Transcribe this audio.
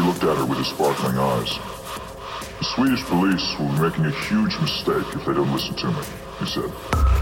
looked at her with his sparkling eyes. The Swedish police will be making a huge mistake if they don't listen to me, he said.